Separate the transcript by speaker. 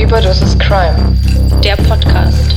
Speaker 1: Überdosis Crime.
Speaker 2: Der Podcast.